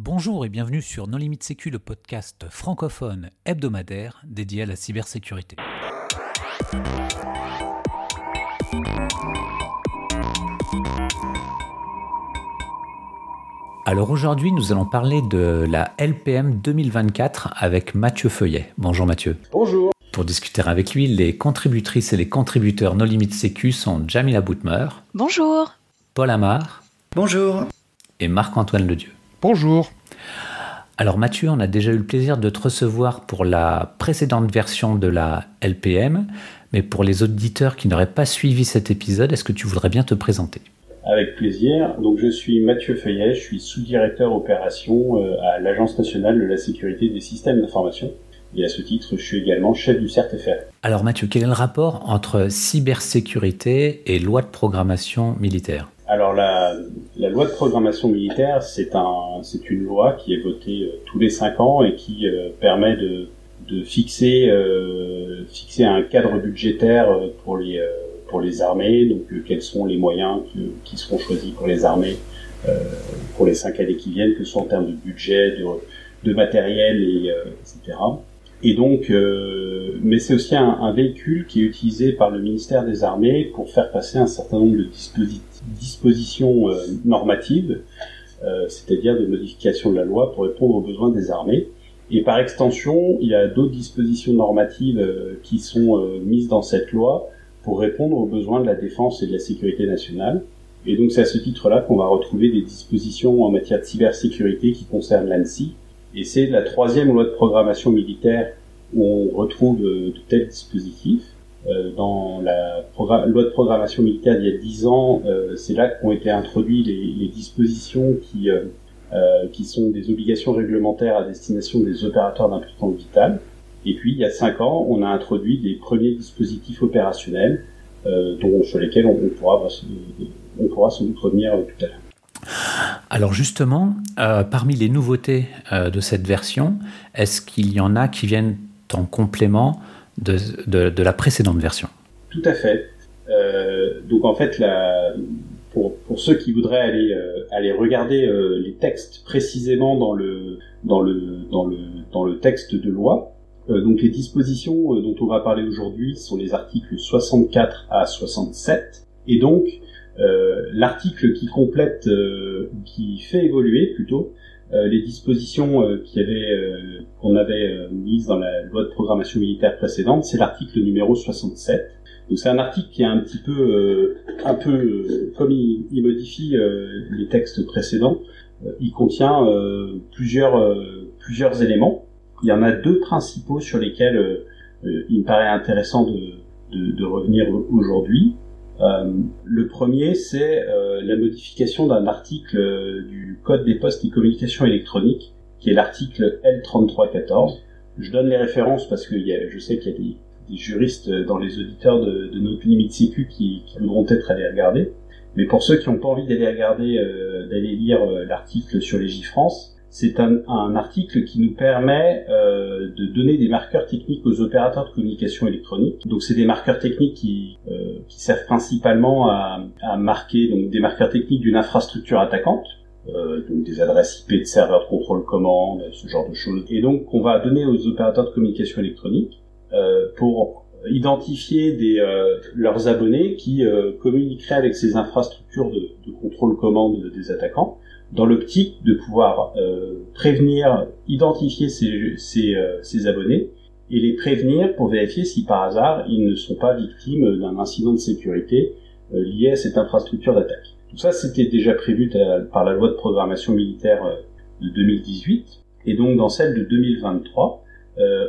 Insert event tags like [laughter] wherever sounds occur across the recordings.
Bonjour et bienvenue sur Non Limite Sécu, le podcast francophone hebdomadaire dédié à la cybersécurité. Alors aujourd'hui, nous allons parler de la LPM 2024 avec Mathieu Feuillet. Bonjour Mathieu. Bonjour. Pour discuter avec lui, les contributrices et les contributeurs No Limite Sécu sont Jamila Boutmer. Bonjour. Paul Amar. Bonjour. Et Marc-Antoine Ledieu. Bonjour. Alors Mathieu, on a déjà eu le plaisir de te recevoir pour la précédente version de la LPM, mais pour les auditeurs qui n'auraient pas suivi cet épisode, est-ce que tu voudrais bien te présenter? Avec plaisir. Donc je suis Mathieu Feuillet, je suis sous-directeur opération euh, à l'Agence nationale de la sécurité des systèmes d'information. Et à ce titre, je suis également chef du CERTFR. Alors Mathieu, quel est le rapport entre cybersécurité et loi de programmation militaire? Alors la, loi de programmation militaire, c'est un, c'est une loi qui est votée euh, tous les cinq ans et qui euh, permet de, euh, fixer un cadre budgétaire pour les, armées. Donc quels sont les moyens qui seront choisis pour les armées pour les cinq années qui viennent, que ce soit en termes de budget, de, matériel et etc. Et donc, mais c'est aussi un, véhicule qui est utilisé par le ministère des Armées pour faire passer un certain nombre de dispositifs dispositions euh, normatives, euh, c'est-à-dire de modifications de la loi pour répondre aux besoins des armées. Et par extension, il y a d'autres dispositions normatives euh, qui sont mises dans cette loi pour répondre aux besoins de la défense et de la sécurité nationale. Et donc c'est à ce titre-là qu'on va retrouver des dispositions en matière de cybersécurité qui concernent l'ANSI. Et c'est la troisième loi de programmation militaire où on retrouve de tels dispositifs. Euh, dans la loi de programmation militaire il y a 10 ans, euh, c'est là qu'ont été introduits les, les dispositions qui, euh, qui sont des obligations réglementaires à destination des opérateurs d'importance vitale. Et puis, il y a 5 ans, on a introduit des premiers dispositifs opérationnels dont, sur lesquels on, pourra, on pourra sans doute revenir tout à l'heure. Alors justement, parmi les nouveautés de cette version, est-ce qu'il y en a qui viennent en complément de, la précédente version. Tout à fait. Euh, donc en fait, pour, ceux qui voudraient aller, euh, regarder euh, les textes précisément dans le, dans le, texte de loi, donc les dispositions dont on va parler aujourd'hui sont les articles 64 à 67, et donc l'article qui complète, qui fait évoluer plutôt les dispositions euh, qui euh, qu'on avait mises dans la loi de programmation militaire précédente, c'est l'article numéro 67. Donc c'est un article qui est un petit peu, un peu comme il, il modifie les textes précédents, il contient plusieurs, plusieurs éléments. Il y en a deux principaux sur lesquels il me paraît intéressant de, de, de revenir aujourd'hui. Euh, le premier, c'est euh, la modification d'un article euh, du Code des postes et communications électroniques, qui est l'article L3314. Je donne les références parce que je sais qu'il y a des, juristes dans les auditeurs de, notre limite sécu qui, qui voudront peut-être aller regarder. Mais pour ceux qui n'ont pas envie d'aller regarder, d'aller lire l'article sur les France, c'est un, article qui nous permet euh, de donner des marqueurs techniques aux opérateurs de communication électronique. Donc c'est des marqueurs techniques qui, euh, servent principalement à, marquer donc des marqueurs techniques d'une infrastructure attaquante, euh, donc des adresses IP de serveurs de contrôle commande, ce genre de choses. Et donc on va donner aux opérateurs de communication électronique pour identifier leurs abonnés qui communiqueraient avec ces infrastructures de, de contrôle commande des attaquants dans l'optique de pouvoir euh, prévenir, identifier ces, ces, euh, abonnés et les prévenir pour vérifier si par hasard ils ne sont pas victimes d'un incident de sécurité euh, lié à cette infrastructure d'attaque. Tout ça, c'était déjà prévu par la loi de programmation militaire de 2018 et donc dans celle de 2023,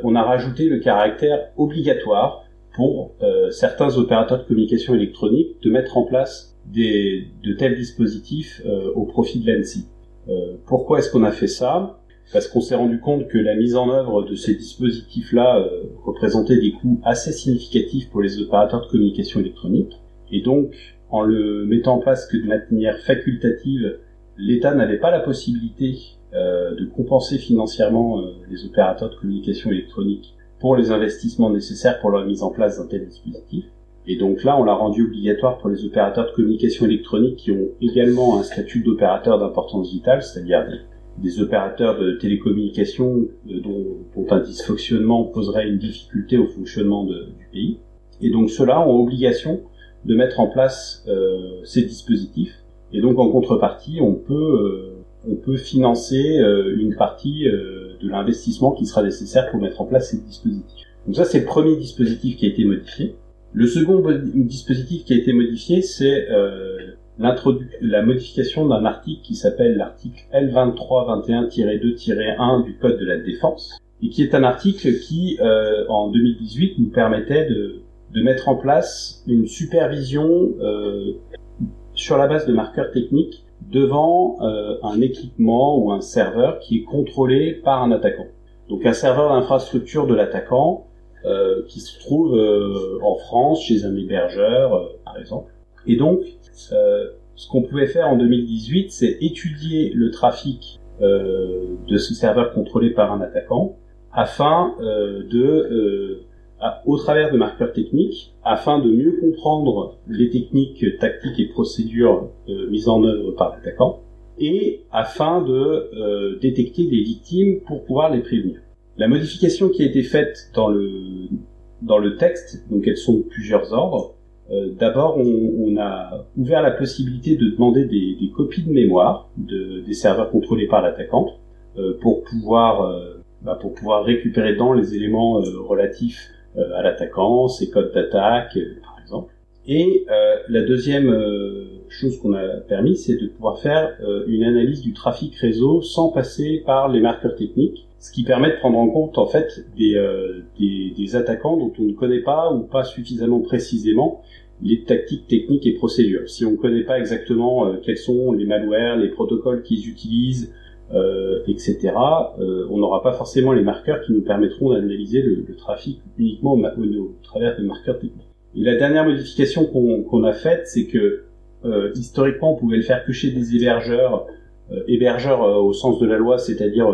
on a rajouté le caractère obligatoire pour certains opérateurs de communication électronique de mettre en place des, de tels dispositifs euh, au profit de l'ANSI. Euh, pourquoi est-ce qu'on a fait ça? Parce qu'on s'est rendu compte que la mise en œuvre de ces dispositifs-là euh, représentait des coûts assez significatifs pour les opérateurs de communication électronique. Et donc, en le mettant en place que de manière facultative, l'État n'avait pas la possibilité euh, de compenser financièrement euh, les opérateurs de communication électronique pour les investissements nécessaires pour leur mise en place d'un tel dispositif. Et donc là, on l'a rendu obligatoire pour les opérateurs de communication électronique qui ont également un statut d'opérateur d'importance vitale, c'est-à-dire des opérateurs de télécommunications dont, dont, un dysfonctionnement poserait une difficulté au fonctionnement du pays. Et donc ceux-là ont obligation de mettre en place euh, ces dispositifs. Et donc en contrepartie, on peut, euh, on peut financer euh, une partie de l'investissement qui sera nécessaire pour mettre en place ces dispositifs. Donc ça, c'est le premier dispositif qui a été modifié. Le second dispositif qui a été modifié, c'est la modification d'un article qui s'appelle l'article L2321-2-1 du Code de la défense, et qui est un article qui, euh, en 2018, nous permettait de, de, mettre en place une supervision euh, sur la base de marqueurs techniques devant euh, un équipement ou un serveur qui est contrôlé par un attaquant. Donc un serveur d'infrastructure de l'attaquant euh, qui se trouve euh, en France chez un hébergeur, euh, par exemple. Et donc, ce qu'on pouvait faire en 2018, c'est étudier le trafic de ce serveur contrôlé par un attaquant afin de au travers de marqueurs techniques, afin de mieux comprendre les techniques tactiques et procédures mises en œuvre par l'attaquant, et afin de détecter des victimes pour pouvoir les prévenir. La modification qui a été faite dans le, dans le texte, donc elles sont de plusieurs ordres. Euh, D'abord, on, on, a ouvert la possibilité de demander des, des copies de mémoire de, des serveurs contrôlés par l'attaquant euh, pour pouvoir euh, bah, pour pouvoir récupérer dans les éléments euh, relatifs euh, à l'attaquant, ses codes d'attaque, par exemple. Et la deuxième chose qu'on a permis, c'est de pouvoir faire une analyse du trafic réseau sans passer par les marqueurs techniques ce qui permet de prendre en compte en fait des, euh, des, des, attaquants dont on ne connaît pas ou pas suffisamment précisément les tactiques, techniques et procédures. Si on ne connaît pas exactement euh, quels sont les malwares, les protocoles qu'ils utilisent, euh, etc., euh, on n'aura pas forcément les marqueurs qui nous permettront d'analyser le, le, trafic uniquement au, au, travers de marqueurs techniques. Et la dernière modification qu'on a faite, c'est que historiquement, on pouvait le faire que chez des hébergeurs, hébergeurs au sens de la loi, c'est-à-dire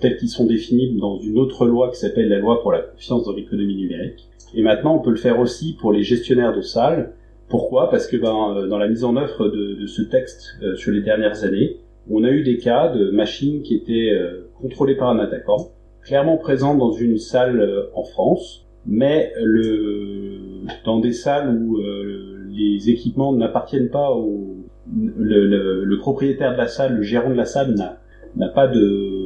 tels qu'ils sont définis dans une autre loi qui s'appelle la loi pour la confiance dans l'économie numérique. Et maintenant, on peut le faire aussi pour les gestionnaires de salles. Pourquoi? Parce que ben, euh, dans la mise en œuvre de, ce texte euh, sur les dernières années, on a eu des cas de machines qui étaient euh, contrôlées par un attaquant, clairement présentes dans une salle en France, mais dans des salles où les équipements n'appartiennent pas au le, propriétaire de la salle, le gérant de la salle n'a pas de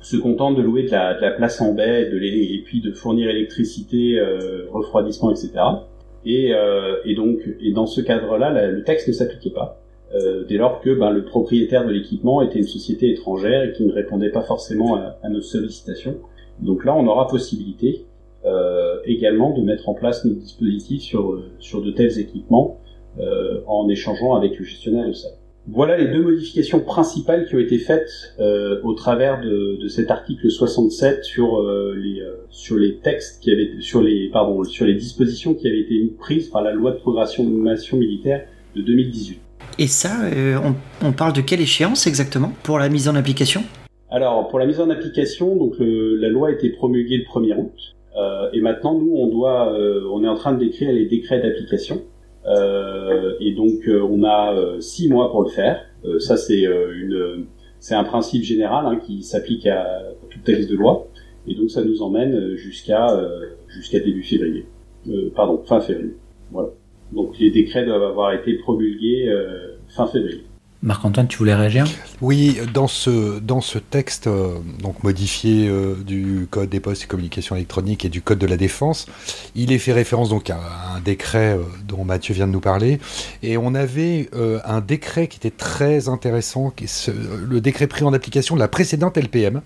se contente de louer de la, de la place en baie de et puis de fournir électricité, euh, refroidissement, etc. Et, euh, et, donc, et dans ce cadre-là, le texte ne s'appliquait pas, euh, dès lors que ben, le propriétaire de l'équipement était une société étrangère et qui ne répondait pas forcément à, à nos sollicitations. Donc là, on aura possibilité euh, également de mettre en place nos dispositifs sur, sur de tels équipements euh, en échangeant avec le gestionnaire de salle. Voilà les deux modifications principales qui ont été faites euh, au travers de, de, cet article 67 sur euh, les euh, sur les textes qui avaient sur les pardon sur les dispositions qui avaient été prises par la loi de programmation militaire de 2018. Et ça, euh, on, on, parle de quelle échéance exactement pour la mise en application? Alors pour la mise en application, donc le, la loi a été promulguée le 1er août euh, et maintenant nous on doit on est en train de décrire les décrets d'application. Euh, et donc euh, on a euh, six mois pour le faire. ça c'est une c'est un principe général hein, qui s'applique à tout texte de loi. Et donc ça nous emmène jusqu'à jusqu'à début février. pardon, fin février. Voilà. Donc les décrets doivent avoir été promulgués fin février. Marc-Antoine, tu voulais réagir? Oui, dans ce, dans ce texte euh, donc modifié euh, du Code des postes et communications électroniques et du Code de la défense, il est fait référence donc à un décret euh, dont Mathieu vient de nous parler. Et on avait un décret qui était très intéressant, qui est le décret pris en application de la précédente LPM.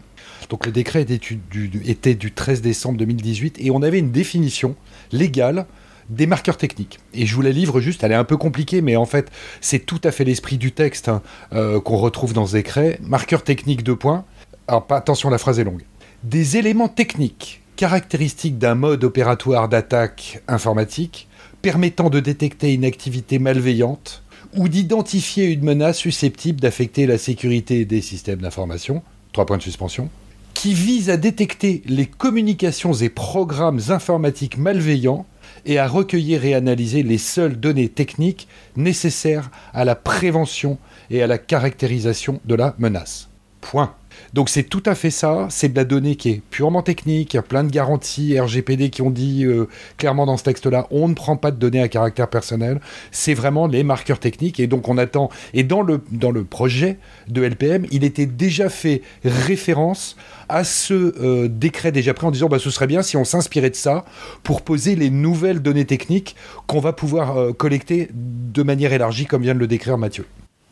Donc le décret était du, était du 13 décembre 2018 et on avait une définition légale des marqueurs techniques. Et je vous la livre juste, elle est un peu compliquée, mais en fait, c'est tout à fait l'esprit du texte hein, euh, qu'on retrouve dans ce. Marqueurs techniques, deux points. Alors, attention, la phrase est longue. Des éléments techniques caractéristiques d'un mode opératoire d'attaque informatique permettant de détecter une activité malveillante ou d'identifier une menace susceptible d'affecter la sécurité des systèmes d'information, trois points de suspension, qui vise à détecter les communications et programmes informatiques malveillants et à recueillir et analyser les seules données techniques nécessaires à la prévention et à la caractérisation de la menace. Point. Donc c'est tout à fait ça, c'est de la donnée qui est purement technique, il y a plein de garanties RGPD qui ont dit euh, clairement dans ce texte-là, on ne prend pas de données à caractère personnel, c'est vraiment les marqueurs techniques. Et donc on attend, et dans le, dans le projet de LPM, il était déjà fait référence à ce euh, décret déjà pris en disant bah, ce serait bien si on s'inspirait de ça pour poser les nouvelles données techniques qu'on va pouvoir euh, collecter de manière élargie comme vient de le décrire Mathieu.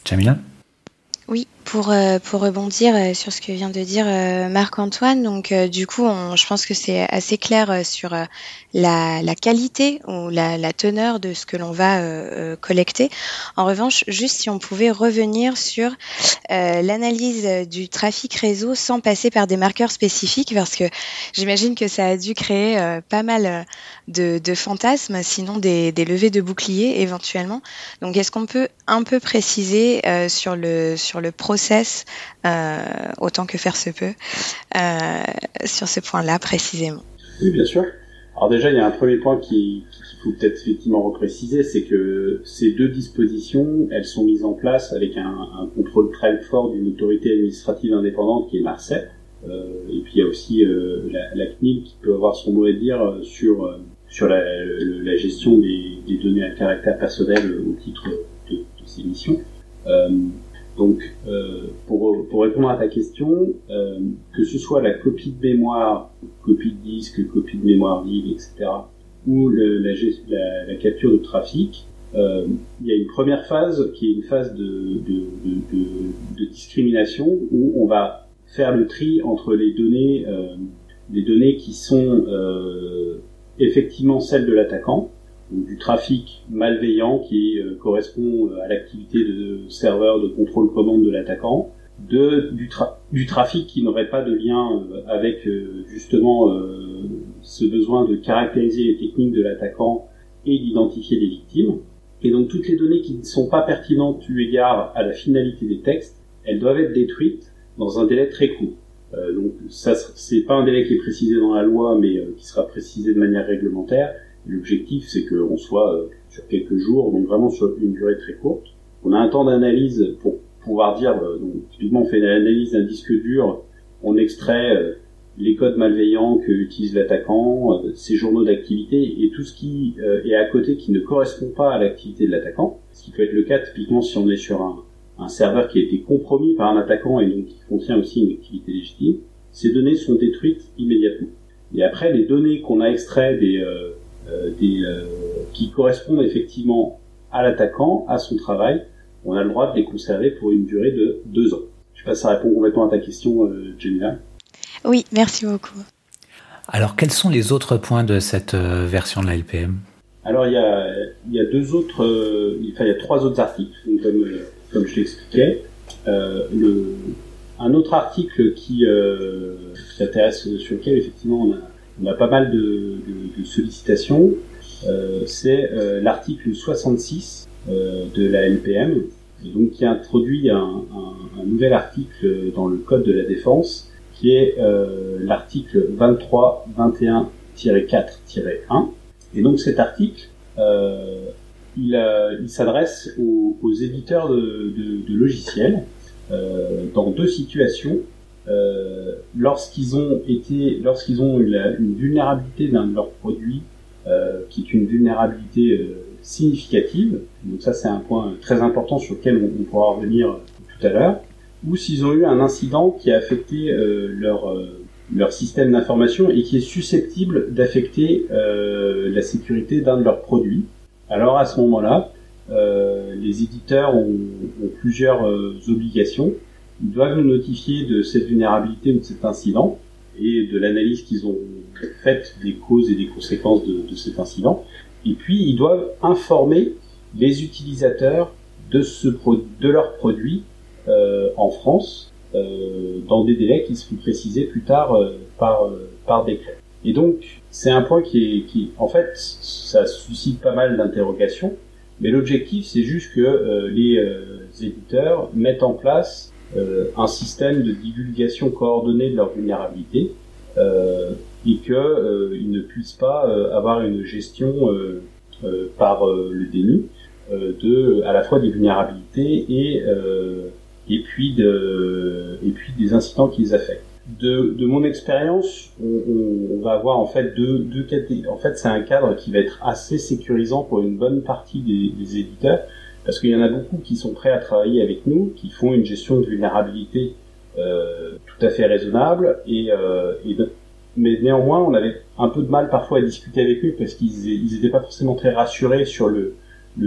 Jamila? Pour, euh, pour rebondir euh, sur ce que vient de dire euh, Marc-Antoine, donc du coup, je pense que c'est assez clair sur la, qualité ou la, teneur de ce que l'on va collecter. En revanche, juste si on pouvait revenir sur l'analyse du trafic réseau sans passer par des marqueurs spécifiques, parce que j'imagine que ça a dû créer pas mal de, fantasmes, sinon des, levées de boucliers éventuellement. Donc, est-ce qu'on peut un peu préciser sur le sur le process euh, autant que faire se peut euh, sur ce point-là précisément. Oui, bien sûr. Alors déjà, il y a un premier point qu'il faut peut-être effectivement repréciser, c'est que ces deux dispositions, elles sont mises en place avec un, contrôle très fort d'une autorité administrative indépendante qui est l'ARCEP. Euh, et puis il y a aussi la, CNIL qui peut avoir son mot à dire sur sur la, gestion des, données à caractère personnel au titre de ces missions. Donc, euh, pour, pour, répondre à ta question, euh, que ce soit la copie de mémoire, copie de disque, copie de mémoire vive, etc., ou le, la, la, la, capture de trafic, euh, il y a une première phase qui est une phase de, de, de, de, discrimination où on va faire le tri entre les données, euh, les données qui sont euh, effectivement celles de l'attaquant, du trafic malveillant qui euh, correspond euh, à l'activité de serveur de contrôle commande de l'attaquant, de du, trafic qui n'aurait pas de lien euh, avec justement ce besoin de caractériser les techniques de l'attaquant et d'identifier les victimes. Et donc toutes les données qui ne sont pas pertinentes eu égard à la finalité des textes, elles doivent être détruites dans un délai très court. Donc ça, c'est pas un délai qui est précisé dans la loi, mais qui sera précisé de manière réglementaire. L'objectif, c'est qu'on soit euh, sur quelques jours, donc vraiment sur une durée très courte. On a un temps d'analyse pour pouvoir dire, euh, donc, typiquement on fait une analyse d'un disque dur, on extrait euh, les codes malveillants que utilise l'attaquant, ses journaux d'activité et tout ce qui est à côté qui ne correspond pas à l'activité de l'attaquant. Ce qui peut être le cas typiquement si on est sur un, un, serveur qui a été compromis par un attaquant et donc qui contient aussi une activité légitime. Ces données sont détruites immédiatement. Et après, les données qu'on a extraites des, euh, des, euh, qui correspondent effectivement à l'attaquant, à son travail, on a le droit de les conserver pour une durée de deux ans. Je sais pas si ça répond complètement à ta question, euh, Oui, merci beaucoup. Alors, quels sont les autres points de cette euh, version de la LPM Alors, il y a, il y a deux autres, enfin, il y a trois autres articles, comme, comme je l'expliquais. le, un autre article qui, qui s'intéresse, sur lequel effectivement on a on a pas mal de, sollicitations. Euh, c'est euh, l'article 66 euh, de la LPM, donc qui introduit un, nouvel article dans le Code de la défense, qui est l'article 2321-4-1. Et donc cet article, il, s'adresse aux, éditeurs de, de logiciels dans deux situations euh, lorsqu'ils ont été, lorsqu'ils ont eu une vulnérabilité d'un de leurs produits, euh, qui est une vulnérabilité euh, significative, donc ça c'est un point très important sur lequel on, pourra revenir tout à l'heure, ou s'ils ont eu un incident qui a affecté leur leur système d'information et qui est susceptible d'affecter la sécurité d'un de leurs produits. Alors à ce moment-là, les éditeurs ont, plusieurs obligations doivent nous notifier de cette vulnérabilité ou de cet incident et de l'analyse qu'ils ont faite des causes et des conséquences de, cet incident. Et puis, ils doivent informer les utilisateurs de, ce de leurs produits euh, en France euh, dans des délais qui seront précisés plus tard euh, par, par décret. Et donc, c'est un point qui est, qui, en fait, ça suscite pas mal d'interrogations, mais l'objectif, c'est juste que les éditeurs mettent en place euh, un système de divulgation coordonnée de leur vulnérabilité euh, et qu'ils euh, ne puissent pas avoir une gestion par le déni de à la fois des vulnérabilités et et puis de et puis des incidents qui les affectent. De, de mon expérience, on, on, va avoir en fait deux, deux En fait, c'est un cadre qui va être assez sécurisant pour une bonne partie des, des éditeurs, parce qu'il y en a beaucoup qui sont prêts à travailler avec nous, qui font une gestion de vulnérabilité euh, tout à fait raisonnable, et, euh, et mais néanmoins, on avait un peu de mal parfois à discuter avec eux parce qu'ils n'étaient pas forcément très rassurés sur le,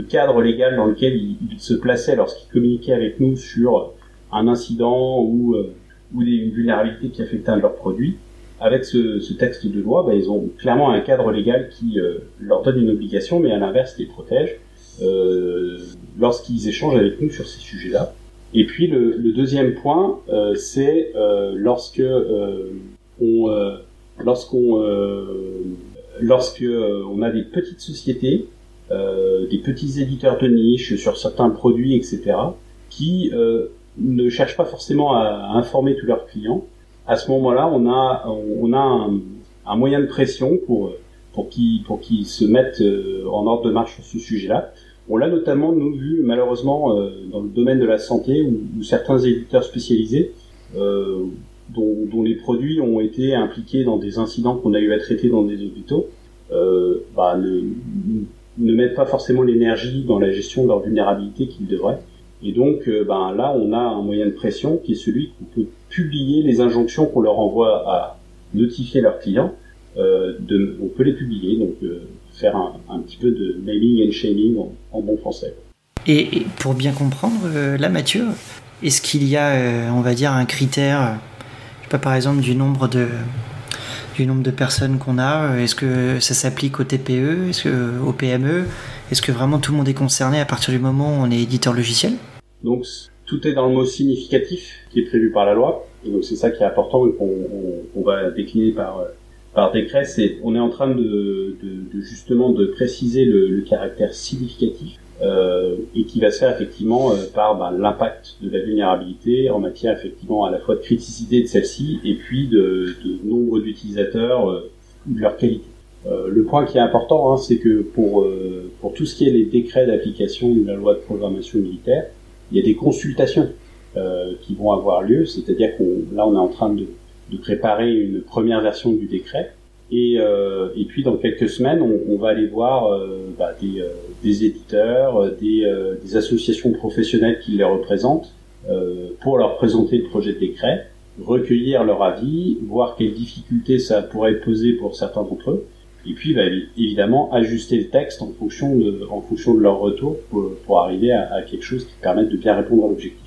cadre légal dans lequel ils, se plaçaient lorsqu'ils communiquaient avec nous sur un incident ou, euh, ou des vulnérabilités qui affectaient un de leurs produits. Avec ce, ce texte de loi, bah, ils ont clairement un cadre légal qui euh, leur donne une obligation, mais à l'inverse les protège euh, lorsqu'ils échangent avec nous sur ces sujets-là. Et puis le, le deuxième point, euh, c'est lorsque on lorsqu'on lorsque on a des petites sociétés euh, des petits éditeurs de niche sur certains produits, etc., qui euh, ne cherchent pas forcément à, informer tous leurs clients. À ce moment-là, on a, on a un, un moyen de pression pour, pour qu'ils pour qu'ils se mettent euh, en ordre de marche sur ce sujet-là. On l'a notamment nous vu malheureusement dans le domaine de la santé où, certains éditeurs spécialisés euh, dont, les produits ont été impliqués dans des incidents qu'on a eu à traiter dans des hôpitaux, euh, bah, ne, ne mettent pas forcément l'énergie dans la gestion de leur vulnérabilité qu'ils devraient. Et donc, euh, ben, là, on a un moyen de pression qui est celui qu'on peut publier les injonctions qu'on leur envoie à notifier leurs clients. Euh, on peut les publier, donc euh, faire un, un, petit peu de mailing and shaming en, bon français. Et, pour bien comprendre, là, Mathieu, est-ce qu'il y a, on va dire, un critère, je sais pas, par exemple, du nombre de, du nombre de personnes qu'on a Est-ce que ça s'applique au TPE Est-ce que PME Est-ce que vraiment tout le monde est concerné à partir du moment où on est éditeur logiciel? Donc tout est dans le mot significatif qui est prévu par la loi. Et donc c'est ça qui est important et qu'on va décliner par par décret. C'est on est en train de, de, justement de préciser le, le caractère significatif euh, et qui va se faire effectivement euh, par bah, l'impact de la vulnérabilité en matière effectivement à la fois de criticité de celle-ci et puis de, de nombre d'utilisateurs euh, de leur qualité. Euh, le point qui est important, hein, c'est que pour, pour tout ce qui est les décrets d'application de la loi de programmation militaire, il y a des consultations qui vont avoir lieu, c'est-à-dire qu'on là on est en train de, de préparer une première version du décret et, euh, et puis dans quelques semaines, on, on va aller voir euh, bah, des, euh, des, éditeurs, euh, des, euh, des, associations professionnelles qui les représentent pour leur présenter le projet de décret, recueillir leur avis, voir quelles difficultés ça pourrait poser pour certains d'entre eux, et puis bah, évidemment ajuster le texte en fonction de, en fonction de leur retour pour, pour arriver à, à, quelque chose qui permette de bien répondre à l'objectif.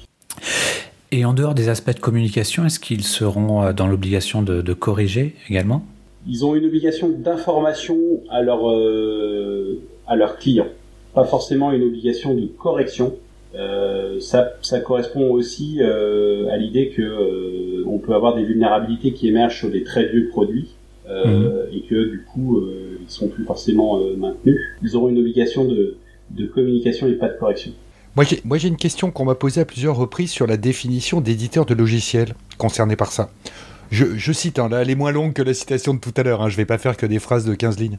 Et en dehors des aspects de communication, est-ce qu'ils seront dans l'obligation de, de corriger également? Ils ont une obligation d'information à leur euh, à leurs clients, pas forcément une obligation de correction. Euh, ça, ça, correspond aussi euh, à l'idée que euh, on peut avoir des vulnérabilités qui émergent sur des très vieux produits mmh. et que du coup ils sont plus forcément maintenus. Ils auront une obligation de, de communication et pas de correction. Moi j'ai une question qu'on m'a posée à plusieurs reprises sur la définition d'éditeur de logiciels concerné par ça. Je, cite, hein, là, elle est moins longue que la citation de tout à l'heure, hein, je vais pas faire que des phrases de 15 lignes.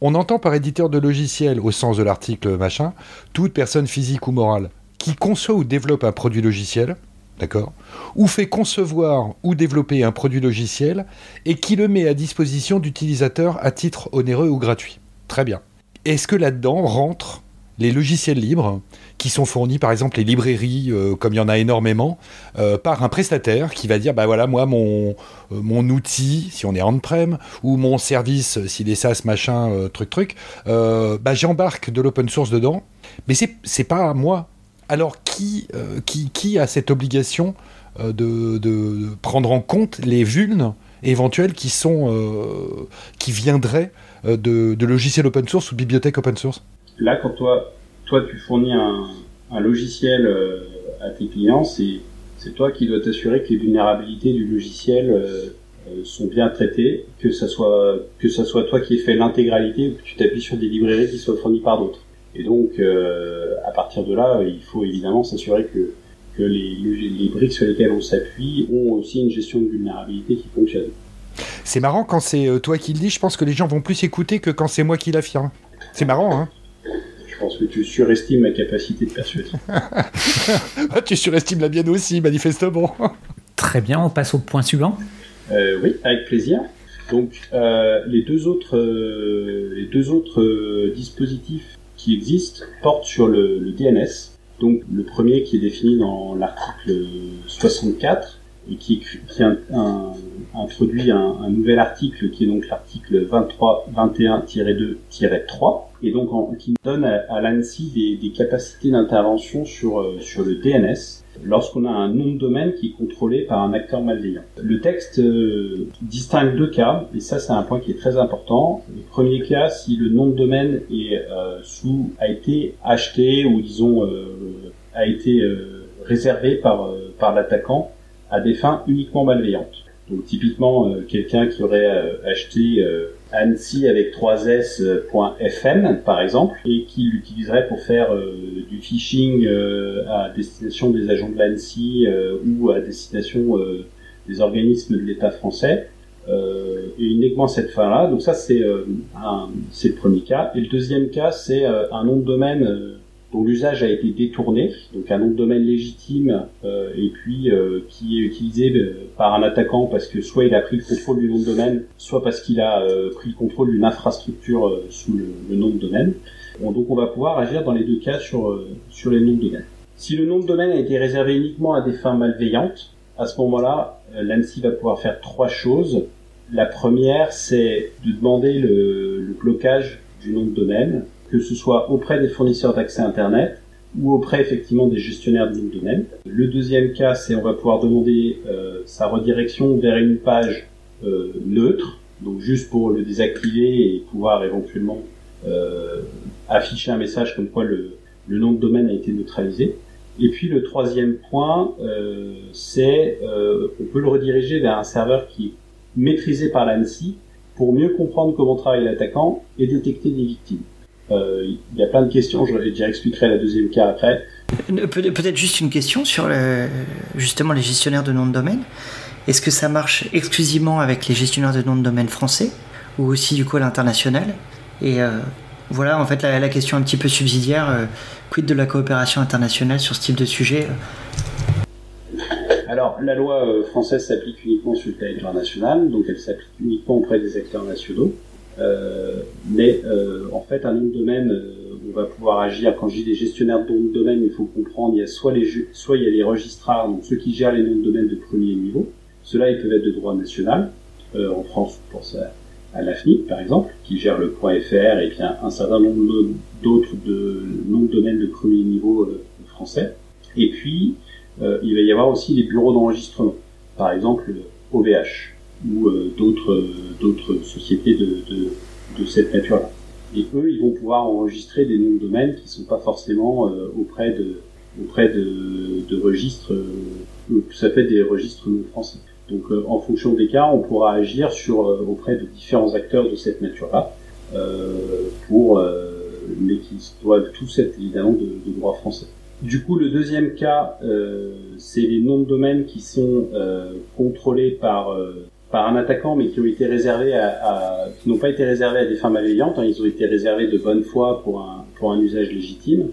On entend par éditeur de logiciel, au sens de l'article machin, toute personne physique ou morale qui conçoit ou développe un produit logiciel, d'accord, ou fait concevoir ou développer un produit logiciel et qui le met à disposition d'utilisateurs à titre onéreux ou gratuit. Très bien. Est-ce que là-dedans rentre les logiciels libres qui sont fournis, par exemple les librairies, euh, comme il y en a énormément, euh, par un prestataire qui va dire, bah voilà, moi, mon, euh, outil, si on est on-prem, ou mon service, s'il est SaaS, machin, truc, truc, bah j'embarque de l'open source dedans, mais c'est pas moi. Alors, qui, qui, a cette obligation de, prendre en compte les vulnes éventuels qui sont qui viendraient de, de logiciels open source ou de bibliothèques open source? Là, quand toi toi tu fournis un, logiciel euh, à tes clients, c'est c'est toi qui dois t'assurer que les vulnérabilités du logiciel euh, euh, sont bien traitées, que ça soit que ça soit toi qui aies fait l'intégralité ou que tu t'appuies sur des librairies qui soient fournies par d'autres. Et donc à partir de là, il faut évidemment s'assurer que que les, les briques sur lesquelles on s'appuie ont aussi une gestion de vulnérabilité qui fonctionne. C'est marrant quand c'est toi qui le dis, je pense que les gens vont plus écouter que quand c'est moi qui l'affirme. C'est marrant, hein pense que tu surestimes ma capacité de persuasion. [laughs] tu surestimes la mienne aussi, manifestement. Très bien, on passe au point suivant. Euh, oui, avec plaisir. Donc, euh, les deux autres, euh, les deux autres dispositifs qui existent portent sur le, DNS. Donc, le premier qui est défini dans l'article 64 et qui, qui introduit un, nouvel article qui est donc l'article 2321-2-3 et donc qui donne à, l'ANSI des, des, capacités d'intervention sur, sur le DNS lorsqu'on a un nom de domaine qui est contrôlé par un acteur malveillant. Le texte euh, distingue deux cas, et ça c'est un point qui est très important. Le premier cas, si le nom de domaine est euh, sous a été acheté ou disons euh, a été réservé par par l'attaquant à des fins uniquement malveillantes. Donc typiquement quelqu'un qui aurait acheté Annecy avec 3s.fm par exemple et qui l'utiliserait pour faire euh, du phishing euh, à destination des agents de l'Annecy euh, ou à destination des organismes de l'État français et uniquement cette fin-là. Donc ça c'est c'est le premier cas. Et le deuxième cas c'est un nom de domaine dont l'usage a été détourné, donc un nom de domaine légitime euh, et puis euh, qui est utilisé euh, par un attaquant parce que soit il a pris le contrôle du nom de domaine, soit parce qu'il a pris le contrôle d'une infrastructure sous le, nom de domaine. donc on va pouvoir agir dans les deux cas sur, sur les noms de domaine. Si le nom de domaine a été réservé uniquement à des fins malveillantes, à ce moment-là, l'ANSI va pouvoir faire trois choses. La première, c'est de demander le, le blocage du nom de domaine que ce soit auprès des fournisseurs d'accès Internet ou auprès effectivement des gestionnaires de ligne de domaine. Le deuxième cas, c'est on va pouvoir demander euh, sa redirection vers une page euh, neutre, donc juste pour le désactiver et pouvoir éventuellement euh, afficher un message comme quoi le, le, nom de domaine a été neutralisé. Et puis le troisième point, c'est on peut le rediriger vers un serveur qui est maîtrisé par l'ANSI pour mieux comprendre comment travaille l'attaquant et détecter des victimes. Euh, il y a plein de questions, je déjà expliquerai la deuxième cas après. Peut-être juste une question sur justement les gestionnaires de noms de domaine. Est-ce que ça marche exclusivement avec les gestionnaires de noms de domaine français ou aussi du coup à l'international? Et euh, voilà en fait la, question un petit peu subsidiaire, euh, quid de la coopération internationale sur ce type de sujet? Alors, la loi française s'applique uniquement sur le territoire national, donc elle s'applique uniquement auprès des acteurs nationaux. Euh, mais euh, en fait, un nom de domaine, euh, on va pouvoir agir. Quand je dis des gestionnaires de noms de domaine, il faut comprendre, il y a soit les, soit il y a les registrars, donc ceux qui gèrent les noms de domaine de premier niveau. Ceux-là, ils peuvent être de droit national. en France, on pense à, l'AFNIC, par exemple, qui gère le .fr et puis un, certain nombre d'autres de noms de domaine de premier niveau français. Et puis, il va y avoir aussi les bureaux d'enregistrement. Par exemple, OVH ou euh, d'autres d'autres sociétés de, de, de cette nature-là. Et eux, ils vont pouvoir enregistrer des noms de domaine qui sont pas forcément euh, auprès de auprès de, de registres, euh, ça fait des registres non français. Donc, en fonction des cas, on pourra agir sur auprès de différents acteurs de cette nature-là, pour mais qui doivent tous être évidemment de, de, droit français. Du coup, le deuxième cas, c'est les noms de domaine qui sont contrôlés par par un attaquant, mais qui ont été réservés à, qui n'ont pas été réservés à des fins malveillantes. Hein, ils ont été réservés de bonne foi pour un pour un usage légitime.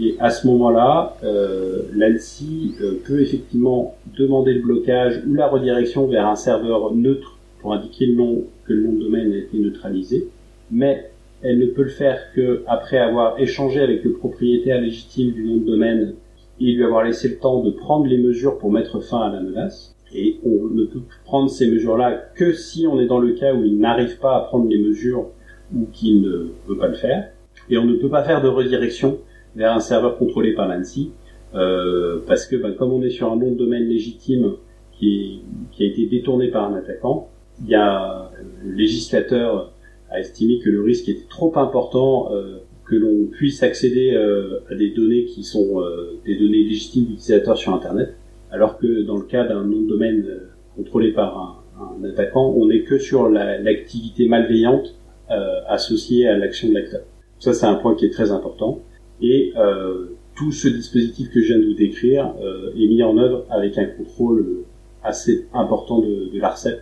Et à ce moment-là, euh, l'ANSI euh, peut effectivement demander le blocage ou la redirection vers un serveur neutre pour indiquer le nom que le nom de domaine a été neutralisé. Mais elle ne peut le faire que après avoir échangé avec le propriétaire légitime du nom de domaine et lui avoir laissé le temps de prendre les mesures pour mettre fin à la menace. Et on ne peut prendre ces mesures-là que si on est dans le cas où il n'arrive pas à prendre les mesures ou qu'il ne peut pas le faire. Et on ne peut pas faire de redirection vers un serveur contrôlé par l'ANSI, euh, parce que ben, comme on est sur un nom de domaine légitime qui, qui a été détourné par un attaquant, il y a le législateur a estimé que le risque était trop important euh, que l'on puisse accéder euh, à des données qui sont euh, des données légitimes d'utilisateurs sur Internet alors que dans le cas d'un nom de domaine euh, contrôlé par un, attaquant, on n'est que sur l'activité malveillante euh, associée à l'action de l'acteur. Ça, c'est un point qui est très important. Et euh, tout ce dispositif que je viens de vous décrire est mis en œuvre avec un contrôle assez important de, de l'ARCEP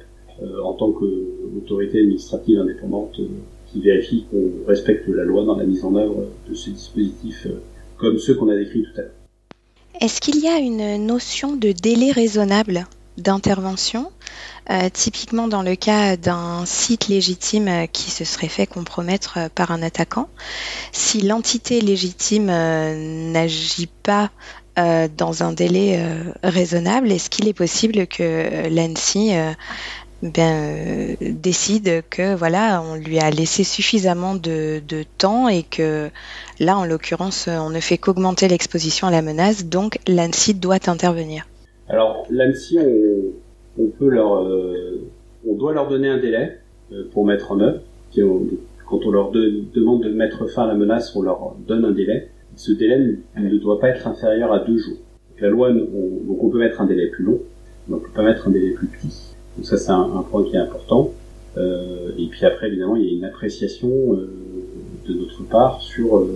en tant qu'autorité administrative indépendante qui vérifie qu'on respecte la loi dans la mise en œuvre de ce dispositif comme ceux qu'on a décrits tout à l'heure. Est-ce qu'il y a une notion de délai raisonnable d'intervention euh, typiquement dans le cas d'un site légitime euh, qui se serait fait compromettre euh, par un attaquant, si l'entité légitime n'agit pas dans un délai raisonnable, est-ce qu'il est possible que l'ANSI ben, décide que voilà, on lui a laissé suffisamment de, temps et que là, en l'occurrence, on ne fait qu'augmenter l'exposition à la menace, donc l'ANSI doit intervenir. Alors l'ANSI, on, peut leur, euh, on doit leur donner un délai euh, pour mettre en œuvre. Quand on leur demande de mettre fin à la menace, on leur donne un délai. Ce délai ne, doit pas être inférieur à deux jours. la loi, on, donc on peut mettre un délai plus long, mais on peut pas mettre un délai plus petit. Donc ça, c'est un, point qui est important. Euh, et puis après, évidemment, il y a une appréciation de notre part sur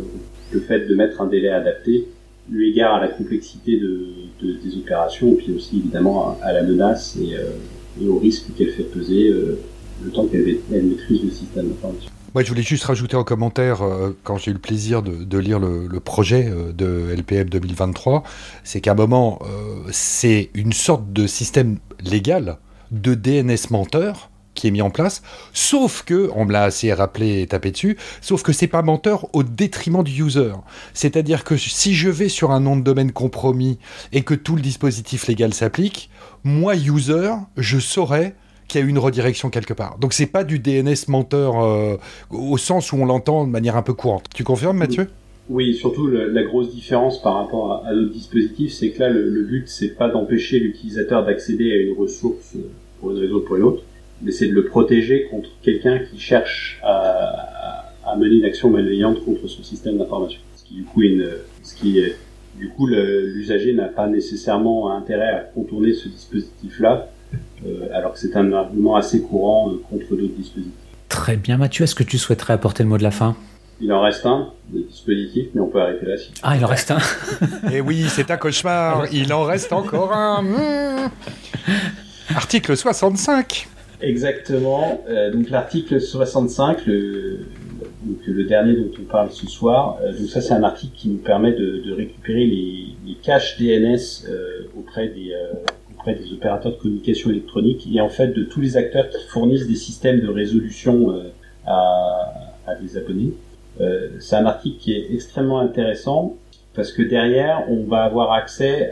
le fait de mettre un délai adapté eu égard à la complexité de, des opérations et puis aussi évidemment à, la menace et, euh, au risque qu'elle fait peser euh, le temps qu'elle maîtrise le système d'information. Moi, je voulais juste rajouter en commentaire, euh, quand j'ai eu le plaisir de, lire le, projet de LPM 2023, c'est qu'à un moment, c'est une sorte de système légal de DNS menteur qui est mis en place, sauf que, on me l'a assez rappelé et tapé dessus, sauf que c'est pas menteur au détriment du user. C'est-à-dire que si je vais sur un nom de domaine compromis et que tout le dispositif légal s'applique, moi, user, je saurais qu'il y a eu une redirection quelque part. Donc c'est pas du DNS menteur euh, au sens où on l'entend de manière un peu courante. Tu confirmes, Mathieu? Oui, surtout la grosse différence par rapport à, d'autres dispositifs, c'est que là, le, le but, c'est pas d'empêcher l'utilisateur d'accéder à une ressource pour une raison ou pour une autre, mais c'est de le protéger contre quelqu'un qui cherche à, à, mener une action malveillante contre son système d'information. Ce qui du coup une, ce qui est, du coup l'usager n'a pas nécessairement intérêt à contourner ce dispositif-là, euh, alors que c'est un argument assez courant euh, contre d'autres dispositifs. Très bien Mathieu, est-ce que tu souhaiterais apporter le mot de la fin? Il en reste un, de dispositif, mais on peut arrêter là. Si ah, il en reste un Eh oui, c'est un cauchemar, il en reste encore un [laughs] Article 65 Exactement. Euh, donc l'article 65, le, donc le dernier dont on parle ce soir, euh, ça c'est un article qui nous permet de, récupérer les, caches DNS euh, auprès des auprès des opérateurs de communication électronique et en fait de tous les acteurs qui fournissent des systèmes de résolution à, à des abonnés. c'est un article qui est extrêmement intéressant parce que derrière on va avoir accès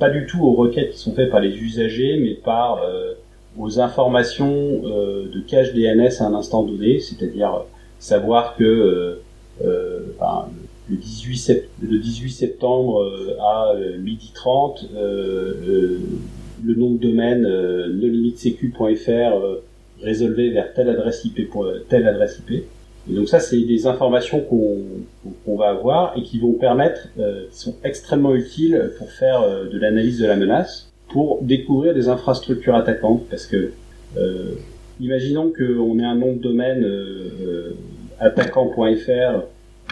pas du tout aux requêtes qui sont faites par les usagers mais par aux informations euh, de cache DNS à un instant donné, c'est-à-dire savoir que euh, euh, le, 18 le 18 septembre à midi 30, le nom de domaine nolimitsecu.fr résolvé vers telle adresse IP. Et donc ça, c'est des informations qu'on va avoir et qui vont permettre, qui sont extrêmement utiles pour faire de l'analyse de la menace pour découvrir des infrastructures attaquantes, parce que euh, imaginons qu'on ait un nom de domaine euh, euh attaquant.fr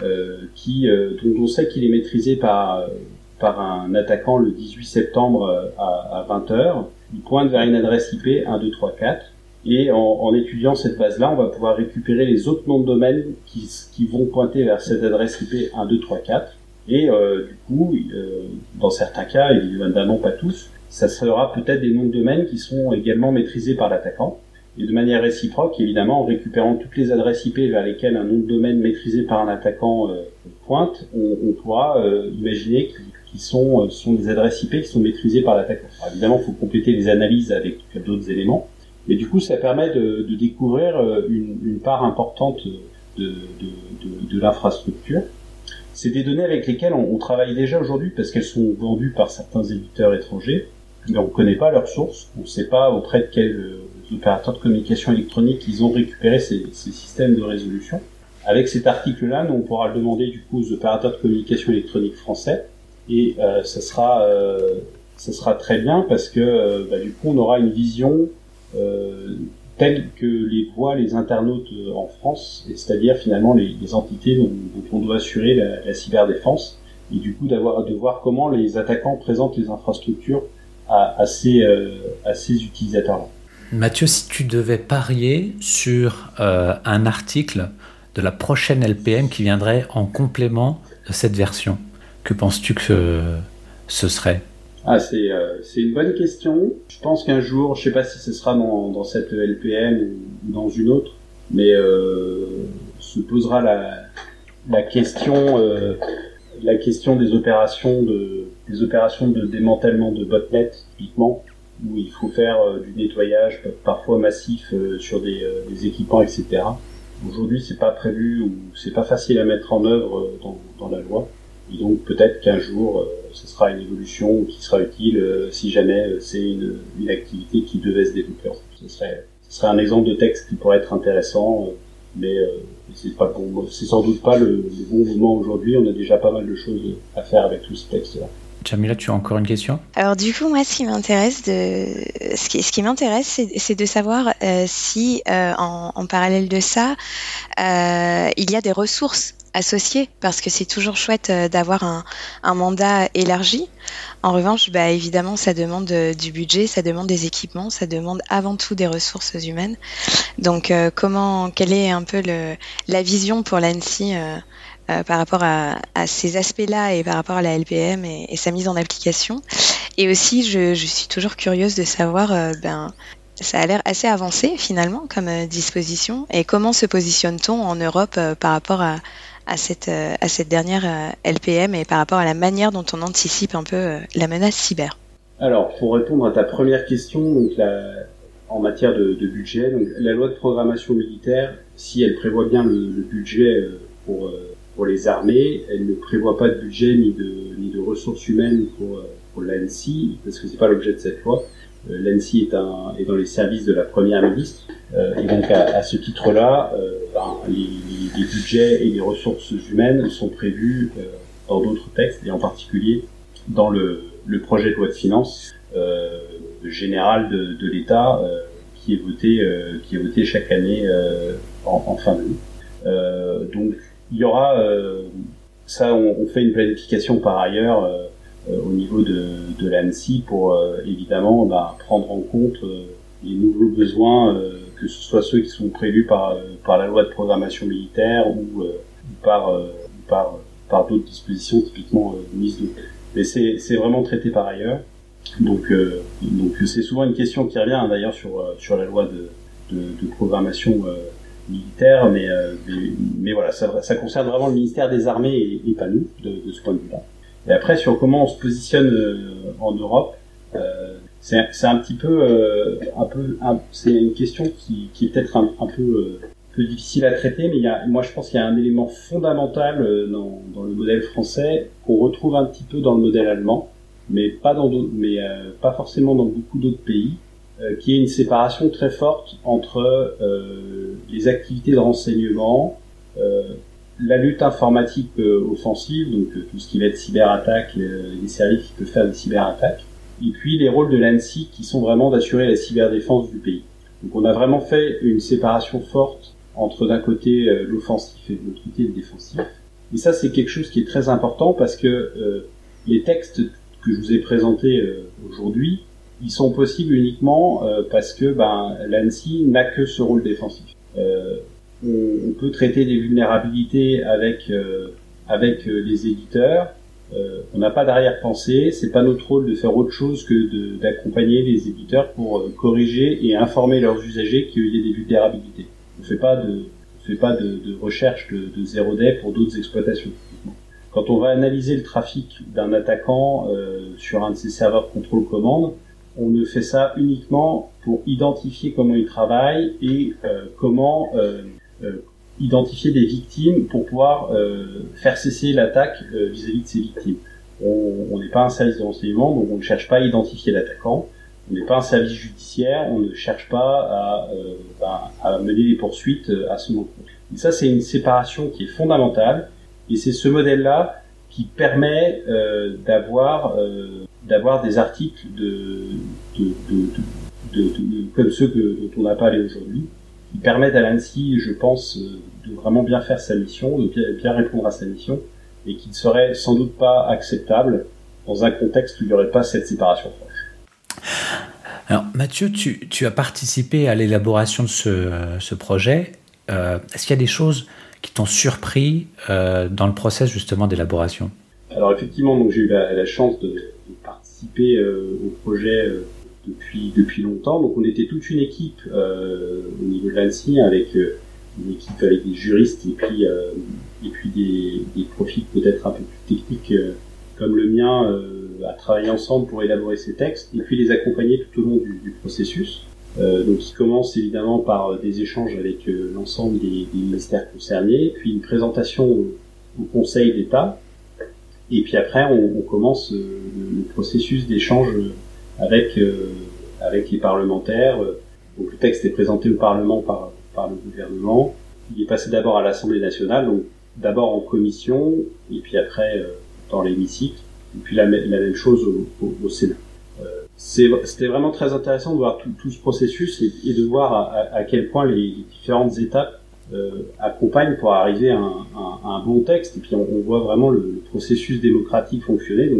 euh, qui dont on sait qu'il est maîtrisé par par un attaquant le 18 septembre à, à 20h, il pointe vers une adresse IP 1234 et en, en étudiant cette base-là, on va pouvoir récupérer les autres noms de domaine qui, qui vont pointer vers cette adresse IP 1234 et euh, du coup, euh, dans certains cas, évidemment pas tous, ça sera peut-être des noms de domaine qui seront également maîtrisés par l'attaquant. Et de manière réciproque, évidemment, en récupérant toutes les adresses IP vers lesquelles un nom de domaine maîtrisé par un attaquant euh, pointe, on, on pourra euh, imaginer qu'ils sont, euh, sont des adresses IP qui sont maîtrisées par l'attaquant. Évidemment, il faut compléter les analyses avec d'autres éléments. Mais du coup, ça permet de, découvrir une, une, part importante de, l'infrastructure. C'est des données avec lesquelles on, travaille déjà aujourd'hui parce qu'elles sont vendues par certains éditeurs étrangers mais on ne connaît pas leurs sources, on ne sait pas auprès de quels euh, opérateurs de communication électronique ils ont récupéré ces, systèmes de résolution. Avec cet article-là, nous on pourra le demander du coup aux opérateurs de communication électronique français, et euh, ça sera euh, ça sera très bien parce que euh, bah, du coup on aura une vision telle que les voient les internautes en France, c'est-à-dire finalement les, entités dont, on doit assurer la, cyberdéfense, et du coup d'avoir de voir comment les attaquants présentent les infrastructures à, ces, euh, à ces utilisateurs-là. Mathieu, si tu devais parier sur un article de la prochaine LPM qui viendrait en complément de cette version, que penses-tu que ce serait? Ah, c'est une bonne question. Je pense qu'un jour, je sais pas si ce sera dans, cette LPM ou dans une autre, mais se posera la, la question euh, la question des opérations de des opérations de démantèlement de botnets typiquement où il faut faire euh, du nettoyage parfois massif euh, sur des, équipements etc. Aujourd'hui c'est pas prévu ou c'est pas facile à mettre en œuvre dans, la loi donc peut-être qu'un jour ce sera une évolution qui sera utile si jamais c'est une, une, activité qui devait se développer. Ce serait, ce serait un exemple de texte qui pourrait être intéressant mais c'est pas c'est sans doute pas le, bon moment aujourd'hui. On a déjà pas mal de choses à faire avec tout ce texte-là. Jamila, tu as encore une question? Alors du coup, moi, ce qui m'intéresse, de... ce qui, ce qui m'intéresse, c'est de savoir euh, si, euh, en, en, parallèle de ça, euh, il y a des ressources associées, parce que c'est toujours chouette euh, d'avoir un, un, mandat élargi. En revanche, bah, évidemment, ça demande euh, du budget, ça demande des équipements, ça demande avant tout des ressources humaines. Donc, euh, comment, quelle est un peu le, la vision pour l'ANSI euh, euh, par rapport à, à ces aspects-là et par rapport à la LPM et, et, sa mise en application? Et aussi, je, je suis toujours curieuse de savoir, euh, ben, ça a l'air assez avancé finalement comme disposition. Et comment se positionne-t-on en Europe par rapport à, à cette, euh, à cette dernière euh, LPM et par rapport à la manière dont on anticipe un peu euh, la menace cyber Alors, pour répondre à ta première question, en matière de, budget, la loi de programmation militaire, si elle prévoit bien le, budget pour, pour les armées, elle ne prévoit pas de budget ni de, ni de ressources humaines pour, pour l'ANSI, parce que c'est pas l'objet de cette loi. L'ANSI est, est dans les services de la première ministre, et donc à, à ce titre-là, ben, les, les budgets et les ressources humaines sont prévus euh, dans d'autres textes, et en particulier dans le, le projet de loi de finances euh, général de, de l'État euh, qui est voté qui est voté chaque année en, en, fin d'année. donc il y aura ça, on, on, fait une planification par ailleurs au niveau de, de l'ANSI pour évidemment bah, prendre en compte les nouveaux besoins que ce soit ceux qui sont prévus par, euh, par la loi de programmation militaire ou, euh, par, euh, par, par d'autres dispositions typiquement mises de Mais c'est vraiment traité par ailleurs. Donc, donc c'est souvent une question qui revient hein, d'ailleurs sur, sur la loi de, de, de programmation militaire, mais, mais, mais, voilà, ça, ça, concerne vraiment le ministère des Armées et, et pas nous, de, de, ce point de vue-là. Et après, sur comment on se positionne en Europe, euh, c'est un petit peu, euh, un peu, c'est une question qui, qui est peut-être un, un, peu, euh, difficile à traiter, mais il y a, moi je pense qu'il y a un élément fondamental euh, dans, dans, le modèle français qu'on retrouve un petit peu dans le modèle allemand, mais pas dans mais euh, pas forcément dans beaucoup d'autres pays, euh, qui est une séparation très forte entre les activités de renseignement, la lutte informatique offensive, donc tout ce qui va être cyberattaque, les services qui peuvent faire des cyberattaques et puis les rôles de l'ANSI qui sont vraiment d'assurer la cyberdéfense du pays. Donc on a vraiment fait une séparation forte entre d'un côté euh, l'offensif et de l'autre côté le défensif. Et ça c'est quelque chose qui est très important parce que euh, les textes que je vous ai présentés euh, aujourd'hui, ils sont possibles uniquement euh, parce que ben, l'ANSI n'a que ce rôle défensif. Euh, on, on, peut traiter des vulnérabilités avec avec les éditeurs, euh, on n'a pas d'arrière-pensée, c'est pas notre rôle de faire autre chose que d'accompagner les éditeurs pour euh, corriger et informer leurs usagers qu'il y a des vulnérabilités. On fait pas de, on fait pas de, de recherche de, de zéro day pour d'autres exploitations. Quand on va analyser le trafic d'un attaquant euh, sur un de ses serveurs contrôle-commande, on ne fait ça uniquement pour identifier comment il travaille et euh, comment euh, euh identifier des victimes pour pouvoir euh, faire cesser l'attaque euh, vis-à-vis de ces victimes. On n'est pas un service de renseignement, donc on ne cherche pas à identifier l'attaquant. On n'est pas un service judiciaire, on ne cherche pas à, euh, à, mener des poursuites euh, à ce moment. Et ça, c'est une séparation qui est fondamentale, et c'est ce modèle-là qui permet euh, d'avoir d'avoir des articles de, de, de, de, comme ceux que, dont on pas parlé aujourd'hui, qui permettent à l'ANSI, je pense, de vraiment bien faire sa mission, de bien, répondre à sa mission, et qui ne serait sans doute pas acceptable dans un contexte où il n'y aurait pas cette séparation. Alors Mathieu, tu, tu as participé à l'élaboration de ce, ce projet. Est-ce qu'il y a des choses qui t'ont surpris dans le process justement d'élaboration? Alors effectivement, j'ai eu la, chance de, participer au projet depuis, depuis longtemps. Donc on était toute une équipe euh, au niveau de l'ANSI avec euh, une équipe avec des juristes et puis, euh, et puis des, profils peut-être un peu plus techniques comme le mien à travailler ensemble pour élaborer ces textes et puis les accompagner tout au long du, processus. Donc qui commence évidemment par des échanges avec l'ensemble des, ministères concernés, puis une présentation au, Conseil d'État, et puis après on, on commence le, le, processus d'échange avec euh, avec les parlementaires. Donc le texte est présenté au Parlement par par le gouvernement. Il est passé d'abord à l'Assemblée nationale, donc d'abord en commission et puis après euh, dans l'hémicycle, et puis la, la, même chose au, au, Sénat. Euh, C'était vraiment très intéressant de voir tout, tout ce processus et, de voir à, à, quel point les différentes étapes euh, accompagnent pour arriver à un, à un, bon texte. Et puis on, on voit vraiment le, processus démocratique fonctionner.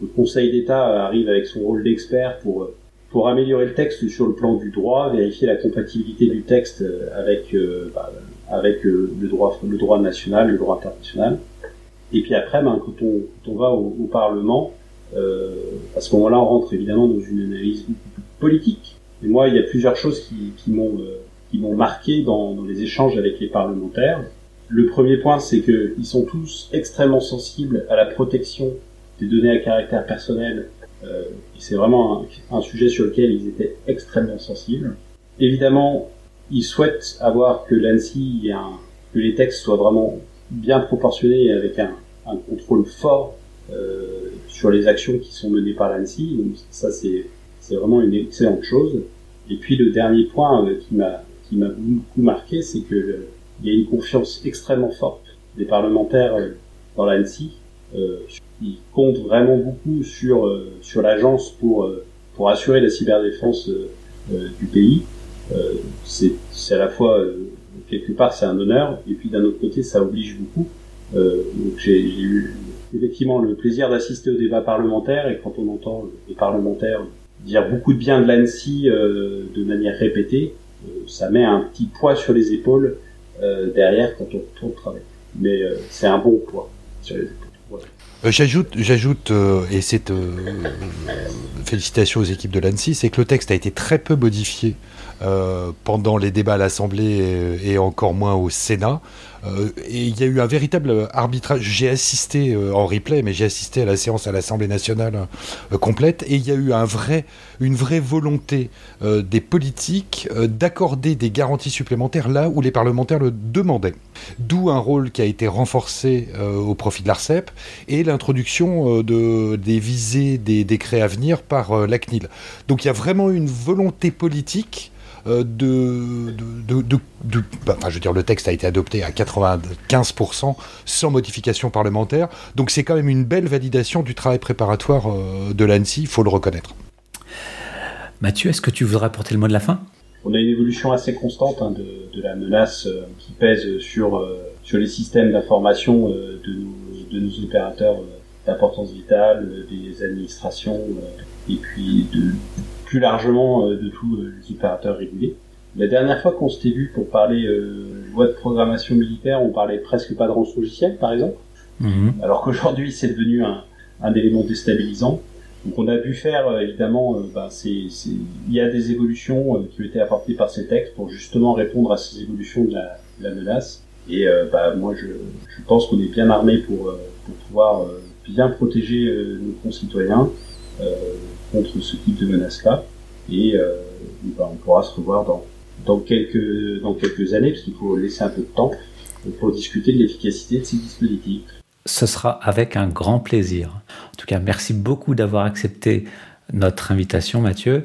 Le Conseil d'État arrive avec son rôle d'expert pour pour améliorer le texte sur le plan du droit, vérifier la compatibilité du texte avec euh, bah, avec euh, le droit le droit national, le droit international. Et puis après, ben, quand, on, quand on va au, Parlement, euh, à ce moment-là, on rentre évidemment dans une analyse politique. Et moi, il y a plusieurs choses qui, qui m'ont euh, qui m'ont marqué dans, dans les échanges avec les parlementaires. Le premier point, c'est qu'ils sont tous extrêmement sensibles à la protection des données à caractère personnel. Euh, c'est vraiment un, sujet sur lequel ils étaient extrêmement sensibles. Évidemment, ils souhaitent avoir que l'ANSI, que les textes soient vraiment bien proportionnés avec un, un contrôle fort euh, sur les actions qui sont menées par l'ANSI. Donc ça, c'est vraiment une excellente chose. Et puis le dernier point euh, qui m'a qui m'a beaucoup marqué, c'est que euh, il y a une confiance extrêmement forte des parlementaires euh, dans l'ANSI euh, il compte vraiment beaucoup sur euh, sur l'agence pour euh, pour assurer la cyberdéfense du pays. c'est c'est à la fois quelque part c'est un honneur et puis d'un autre côté ça oblige beaucoup. donc j'ai eu effectivement le plaisir d'assister au débat parlementaire et quand on entend les parlementaires dire beaucoup de bien de l'ANSI euh, de manière répétée, euh, ça met un petit poids sur les épaules euh, derrière quand on retourne travailler. Mais c'est un bon poids sur les épaules. Euh, j'ajoute, j'ajoute, euh, et c'est euh, félicitations aux équipes de l'ANSI, c'est que le texte a été très peu modifié euh, pendant les débats à l'Assemblée et, encore moins au Sénat. Euh, et il y a eu un véritable arbitrage. J'ai assisté euh, en replay, mais j'ai assisté à la séance à l'Assemblée nationale complète, et il y a eu un vrai, une vraie volonté des politiques d'accorder des garanties supplémentaires là où les parlementaires le demandaient. D'où un rôle qui a été renforcé au profit de l'ARCEP et l'introduction de, des visées des décrets à venir par la CNIL. Donc il y a vraiment une volonté politique euh, de, de, de, de bah, enfin, je veux dire, le texte a été adopté à 95% sans modification parlementaire. Donc c'est quand même une belle validation du travail préparatoire euh, de l'ANSI, il faut le reconnaître. Mathieu, est-ce que tu voudrais apporter le mot de la fin? On a une évolution assez constante hein, de, de, la menace euh, qui pèse sur, euh, sur les systèmes d'information euh, de, nos, de nos opérateurs d'importance vitale, des administrations, et puis de, plus largement euh, de tous euh, les opérateurs régulés. La dernière fois qu'on s'était vu pour parler euh, loi de programmation militaire, on parlait presque pas de rançongiciel, par exemple, mmh. alors qu'aujourd'hui c'est devenu un, un, élément déstabilisant. Donc on a dû faire évidemment, c'est, il y a des évolutions qui ont été apportées par ces textes pour justement répondre à ces évolutions de la, de la menace. Et bah, moi je, pense qu'on est bien armé pour, pour pouvoir bien protéger nos concitoyens contre ce type de menace-là. Et euh, ben, on pourra se revoir dans, dans, quelques, dans quelques années, parce qu'il faut laisser un peu de temps pour discuter de l'efficacité de ces dispositifs. Ce sera avec un grand plaisir. En tout cas, merci beaucoup d'avoir accepté notre invitation, Mathieu.